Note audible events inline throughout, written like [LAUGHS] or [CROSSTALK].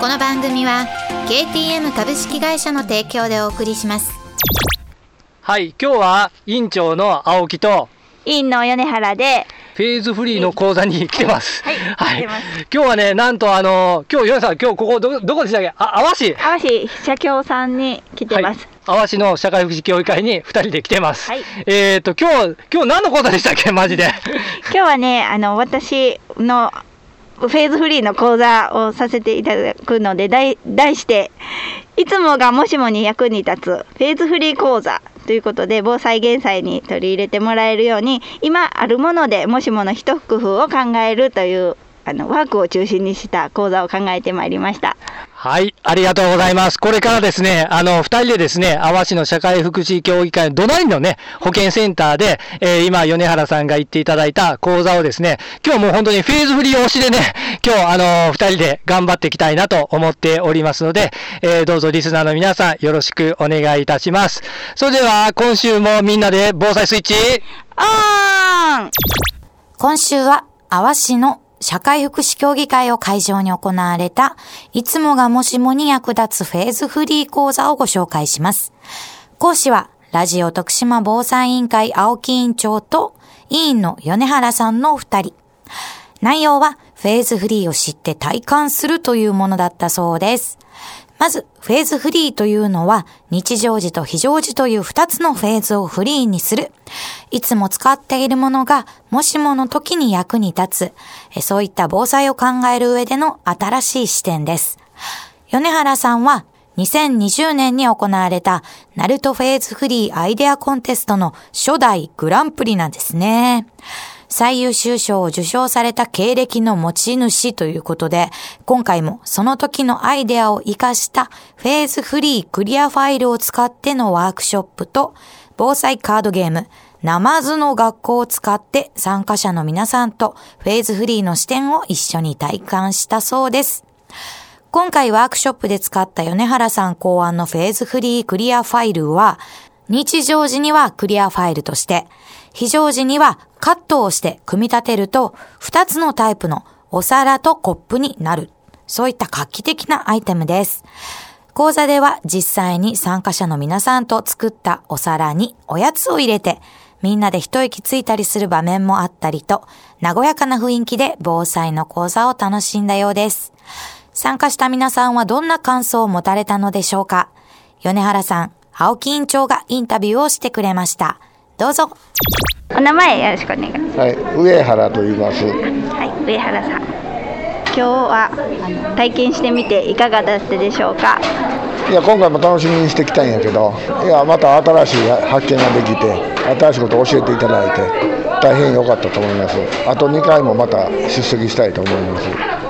この番組は KTM 株式会社の提供でお送りしますはい、今日は委員長の青木と委員の米原で、フェーズフリーの講座に来てます。はい来てます今日はね、なんとあの、今日、ヨネさん、今日ここど、どこでしたっけ？あ、阿波市。淡路社協さんに来てます。はい阿波市の社会福祉協議会に2人で来てます。はいえっ、と、今日、今日何の講座でしたっけ？マジで。[LAUGHS] 今日はね、あの、私のフェーズフリーの講座をさせていただくので、題して、いつもがもしもに役に立つフェーズフリー講座ということで、防災減災に取り入れてもらえるように、今あるものでもしもの一工夫を考えるという、あの、ワークを中心にした講座を考えてまいりました。はい、ありがとうございます。これからですね、あの、二人でですね、阿波市の社会福祉協議会の隣のね、保健センターで、えー今、米原さんが言っていただいた講座をですね、今日もう本当にフェーズフリー推しでね、今日、あの、二人で頑張っていきたいなと思っておりますので、えーどうぞリスナーの皆さん、よろしくお願いいたします。それでは、今週もみんなで防災スイッチ、オン今週は、阿波市の社会福祉協議会を会場に行われた、いつもがもしもに役立つフェーズフリー講座をご紹介します。講師は、ラジオ徳島防災委員会青木委員長と、委員の米原さんのお二人。内容は、フェーズフリーを知って体感するというものだったそうです。まず、フェーズフリーというのは、日常時と非常時という二つのフェーズをフリーにする。いつも使っているものが、もしもの時に役に立つ。そういった防災を考える上での新しい視点です。米原さんは、2020年に行われた、ナルトフェーズフリーアイデアコンテストの初代グランプリなんですね。最優秀賞を受賞された経歴の持ち主ということで、今回もその時のアイデアを活かしたフェーズフリークリアファイルを使ってのワークショップと、防災カードゲーム、ナマズの学校を使って参加者の皆さんとフェーズフリーの視点を一緒に体感したそうです。今回ワークショップで使った米原さん考案のフェーズフリークリアファイルは、日常時にはクリアファイルとして、非常時にはカットをして組み立てると、2つのタイプのお皿とコップになる。そういった画期的なアイテムです。講座では実際に参加者の皆さんと作ったお皿におやつを入れて、みんなで一息ついたりする場面もあったりと、和やかな雰囲気で防災の講座を楽しんだようです。参加した皆さんはどんな感想を持たれたのでしょうか？米原さん、青木委員長がインタビューをしてくれました。どうぞ。お名前よろしくお願いします。はい、上原と言います。はい、上原さん。今日はあの体験してみていかがだったでしょうか？いや、今回も楽しみにしてきたんやけど、いや、また新しい発見ができて、新しいことを教えていただいて、大変良かったと思います。あと2回もまた出席したいと思います。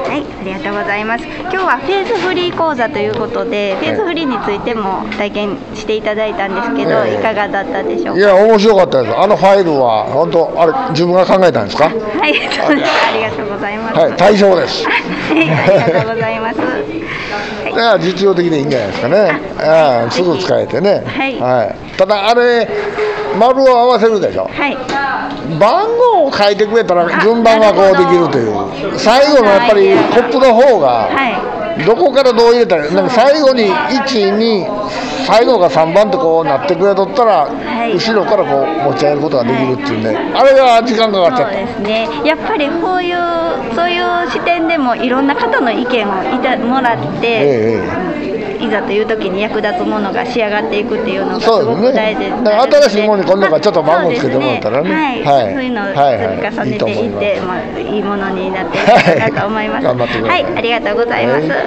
はい、ありがとうございます。今日はフェーズフリー講座ということで、フェーズフリーについても体験していただいたんですけど、ええいかがだったでしょうか？いや、面白かったです。あのファイルは、本当、あれ、自分が考えたんですか？はい、そうです。ありがとうございます。はい、対象です。はい、ありがとうございます。はいいや実用的でいいんじゃないですかね。ああすぐ使えてね。はいただあれ丸を合わせるでしょ。はい、番号を書いてくれたら順番がこうできるという。最後のやっぱりコップの方がはどこからどう入れたらなんか最後に12最後が3番ってこうなってくれとったら、い。後ろからこう持ち上げることができるっていうんで、あれが時間かかっちそうゃった。ですね。やっぱりこういうそういう視点でもいろんな方の意見をいたもらって、ええいいざという時に役立つものが仕上がっていくっていうのがすそうですね。ごく大事だから新しいものに今度からちょっと番号つけてもらったらね。はい、はい。そういうのを積はいはい。み重ねていって、いいいますまあ、いいものになっていくかなと思います。はい頑張ってくださいはい、ありがとうございます。はい。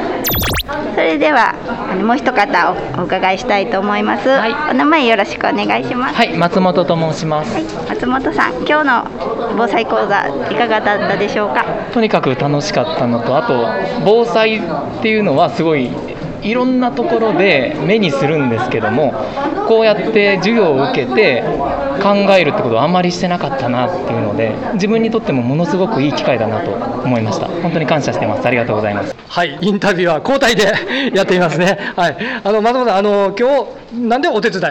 それではもう一方おお伺いしたいと思います。はい。お名前よろしくお願いします。はい、松本と申します。はい、松本さん、今日の防災講座いかがだったでしょうか？とにかく楽しかったのと、あと防災っていうのはすごいいろんなところで目にするんですけども、こうやって授業を受けて考えるってことはあまりしてなかったなっていうので、自分にとってもものすごくいい機会だなと思いました。本当に感謝してます。ありがとうございます。はい、インタビューは交代でやっていますね。はい、あのまだまだ、あの今日なんでお手伝い。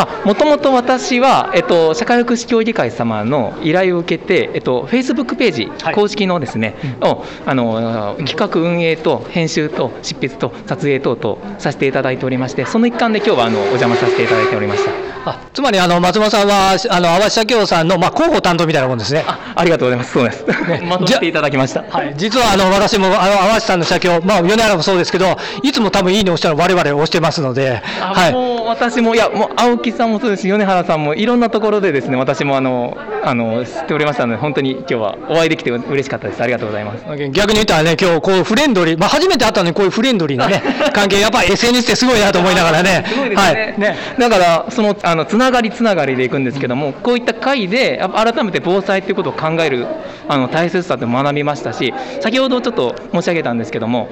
あもともと私は、えっと、社会福祉協議会様の依頼を受けて、えっと、Facebook ページ、はい公式のですね、をあの企画運営と編集と執筆と撮影等々させていただいておりまして、その一環で今日はあのお邪魔させていただいておりました。あつまりあの松本さんはあの淡路社協さんのまあ広報担当みたいなもんですね。あありがとうございます。そうです。[LAUGHS] [LAUGHS] まとめていただきました。はい、実はあの私もあの淡路さんの社協、まあ、米原もそうですけど、いつも多分いいねを押したの我々押してますので、あはい、私もいやもう青木さんもそうですし米原さんもいろんなところでですね私もあのあの知っておりましたので本当に今日はお会いできて嬉しかったです。ありがとうございます。逆に言ったらね、今日こうフレンドリー、まあ、初めて会ったのにこういうフレンドリーなね、関係、やっぱり SNS ってすごいなと思いながらね、すごいですね,、はい、ね。だからそのあのつながりつながりでいくんですけどもこういった会で改めて防災ということを考えるあの大切さって学びましたし先ほどちょっと申し上げたんですけども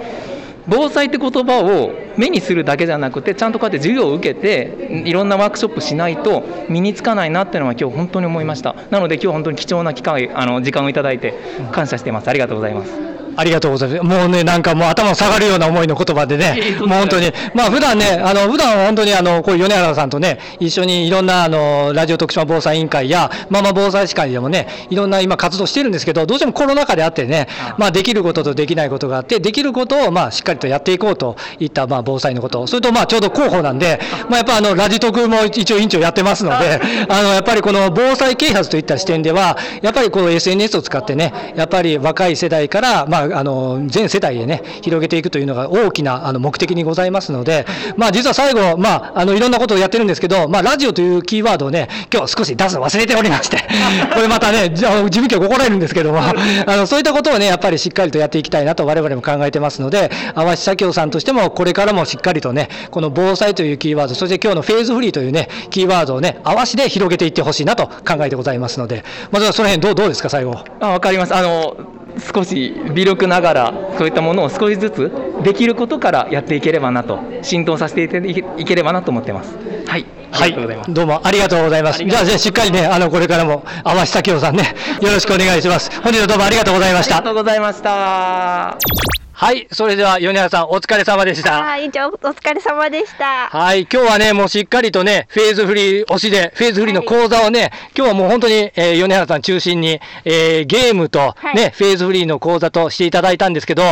防災って言葉を目にするだけじゃなくてちゃんとこうやって授業を受けていろんなワークショップしないと身につかないなっていうのは今日本当に思いました。なので今日本当に貴重な機会あの時間をいただいて感謝してます。ありがとうございます。ありがとうございます。もうね、なんかもう頭下がるような思いの言葉でね [LAUGHS] もう本当に、まあ普段ね、あの、普段は本当にあの、こういう米原さんとね、一緒にいろんなあの、ラジオ徳島防災委員会や、ママ防災士会でもね、いろんな今活動してるんですけど、どうしてもコロナ禍であってね、まあできることとできないことがあって、できることをまあしっかりとやっていこうといったまあ防災のこと、それとまあちょうど広報なんで、まあやっぱあの、ラジ徳も一応委員長やってますので、[LAUGHS] あの、やっぱりこの防災啓発といった視点では、やっぱりこう SNS を使ってね、やっぱり若い世代から、まああの、全世代へね、広げていくというのが大きなあの目的にございますので、まあ実は最後、まああの、いろんなことをやってるんですけど、まあラジオというキーワードをね、今日少し出すの忘れておりまして、[LAUGHS] これまたね、じゃ事務局怒られるんですけども、あの、そういったことをね、やっぱりしっかりとやっていきたいなと我々も考えてますので、淡路社協さんとしてもこれからもしっかりとね、この防災というキーワード、そして今日のフェーズフリーというね、キーワードをね、淡路で広げていってほしいなと考えてございますので、まずはその辺どうどうですか、最後。あ分かりますあの少し微力ながらそういったものを少しずつできることからやっていければなと浸透させていければなと思ってますはいありがとうございどうもありがとうございます。じゃあ、しっかりね、あの、これからも、淡路咲夫さんね、よろしくお願いします。本日はどうもありがとうございましたありがと。うございましたはい、それでは、米原さん、お疲れ様でした。はい、以上お疲れ様でした。はい、今日はね、もうしっかりとね、フェーズフリー推しで、フェーズフリーの講座をね、今日はもう本当に、えー米原さん中心に、えーゲームと、はいね、フェーズフリーの講座としていただいたんですけど、い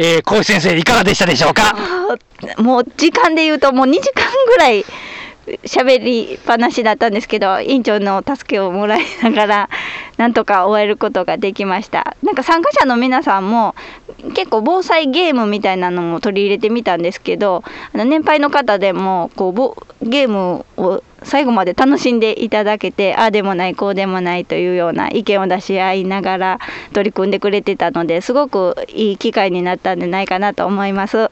えー、小石先生、いかがでしたでしょうか？もう時間で言うともう2時間ぐらい喋りっぱなしだったんですけど委員長の助けをもらいながら [LAUGHS] なんとか終えることができましたなんか参加者の皆さんも結構防災ゲームみたいなのも取り入れてみたんですけどあの年配の方でもこうゲームを最後まで楽しんでいただけてああでもないこうでもないというような意見を出し合いながら取り組んでくれてたのですごくいい機会になったんじゃないかなと思います。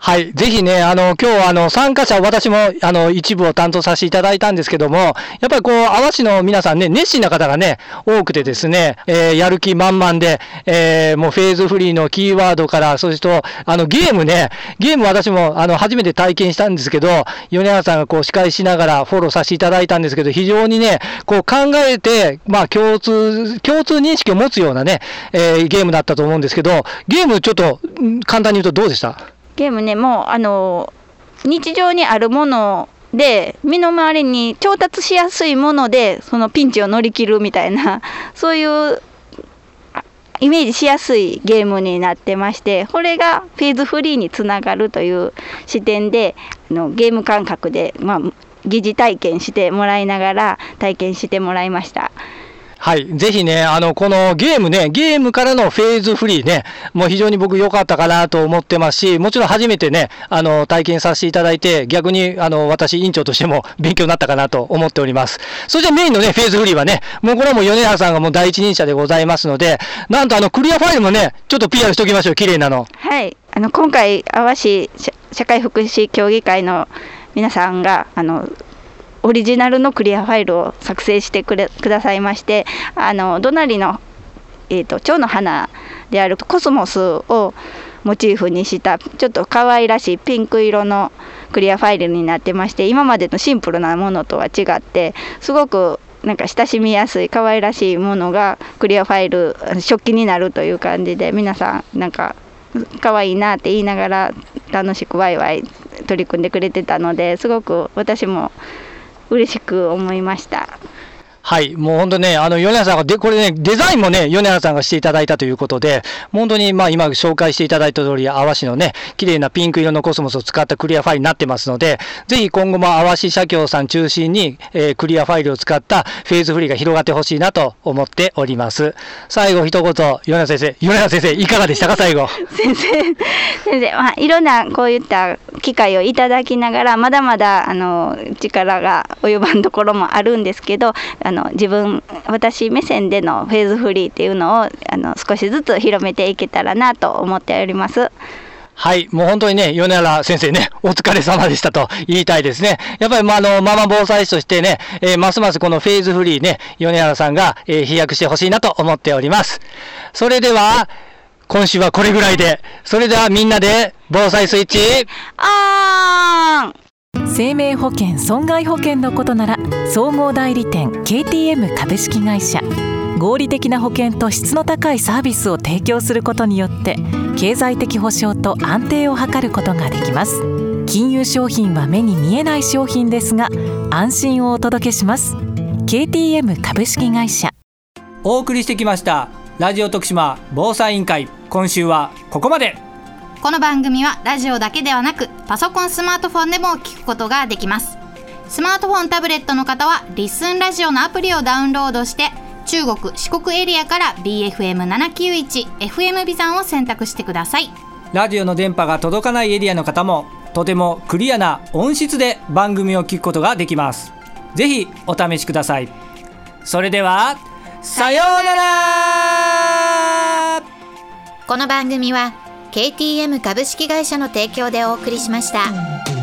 はい。ぜひね、あの、今日、あの、参加者、私も、あの、一部を担当させていただいたんですけども、やっぱりこう、淡路の皆さんね、熱心な方がね、多くてですね、えーやる気満々で、えーもうフェーズフリーのキーワードから、そして、あの、ゲームね、ゲーム私も、あの、初めて体験したんですけど、米原さんがこう、司会しながらフォローさせていただいたんですけど、非常にね、こう、考えて、まあ、共通、共通認識を持つようなね、えーゲームだったと思うんですけど、ゲームちょっと、簡単に言うとどうでした？ゲームねもうあの日常にあるもので身の回りに調達しやすいものでそのピンチを乗り切るみたいな [LAUGHS] そういうイメージしやすいゲームになってましてこれがフェーズフリーにつながるという視点であのゲーム感覚で、まあ、疑似体験してもらいながら体験してもらいました。はい。ぜひね、あの、このゲームね、ゲームからのフェーズフリーね、もう非常に僕良かったかなと思ってますし、もちろん初めてね、あの、体験させていただいて、逆に、あの、私、委員長としても [LAUGHS] 勉強になったかなと思っております。そしてメインのね、フェーズフリーはね、もうこれはもう米原さんがもう第一人者でございますので、なんとあの、クリアファイルもね、ちょっと PR しておきましょう、綺麗なの。はい、あの今回、阿波市社社会福祉協議会の皆さんがあのオリジナルのクリアファイルを作成してくれくださいまして、あの隣の、えー、と蝶の花であるコスモスをモチーフにしたちょっと可愛らしいピンク色のクリアファイルになってまして今までのシンプルなものとは違ってすごくなんか親しみやすい可愛らしいものがクリアファイル食器になるという感じで皆さんなんか可愛いなって言いながら楽しくワイワイ取り組んでくれてたのですごく私も嬉しく思いました。はい。もう本当ね、あの、米原さんが、で、これね、デザインもね、米原さんがしていただいたということで、本当に、まあ今紹介していただいた通り、淡市のね、綺麗なピンク色のコスモスを使ったクリアファイルになってますので、ぜひ今後も淡市社協さん中心に、えークリアファイルを使ったフェーズフリーが広がってほしいなと思っております。最後一言、米原先生、米原先生、いかがでしたか、[LAUGHS] 最後？先生先生、まあ、いろんなこういった機会をいただきながらまだまだあの力が及ばんところもあるんですけどあの自分私目線でのフェーズフリーっていうのをあの少しずつ広めていけたらなと思っております。はい。もう本当にね、米原先生ね、[LAUGHS] お疲れ様でしたと言いたいですね。やっぱり、まあ、あの、ママ防災士としてね、えーますますこのフェーズフリーね、米原さんが、えー飛躍してほしいなと思っております。それでは、今週はこれぐらいで、それではみんなで、防災スイッチ、あーん生命保険損害保険のことなら総合代理店 KTM 株式会社。合理的な保険と質の高いサービスを提供することによって経済的保障と安定を図ることができます。金融商品は目に見えない商品ですが安心をお届けします。KTM 株式会社。お送りしてきましたラジオ徳島防災委員会。今週はここまで。この番組はラジオだけではなくパソコンスマートフォンでも聞くことができます。スマートフォンタブレットの方はリッスンラジオのアプリをダウンロードして中国四国エリアから BFM791FM ビザンを選択してください。ラジオの電波が届かないエリアの方もとてもクリアな音質で番組を聞くことができます。ぜひお試しください。それではさようなら。この番組は KTM 株式会社の提供でお送りしました。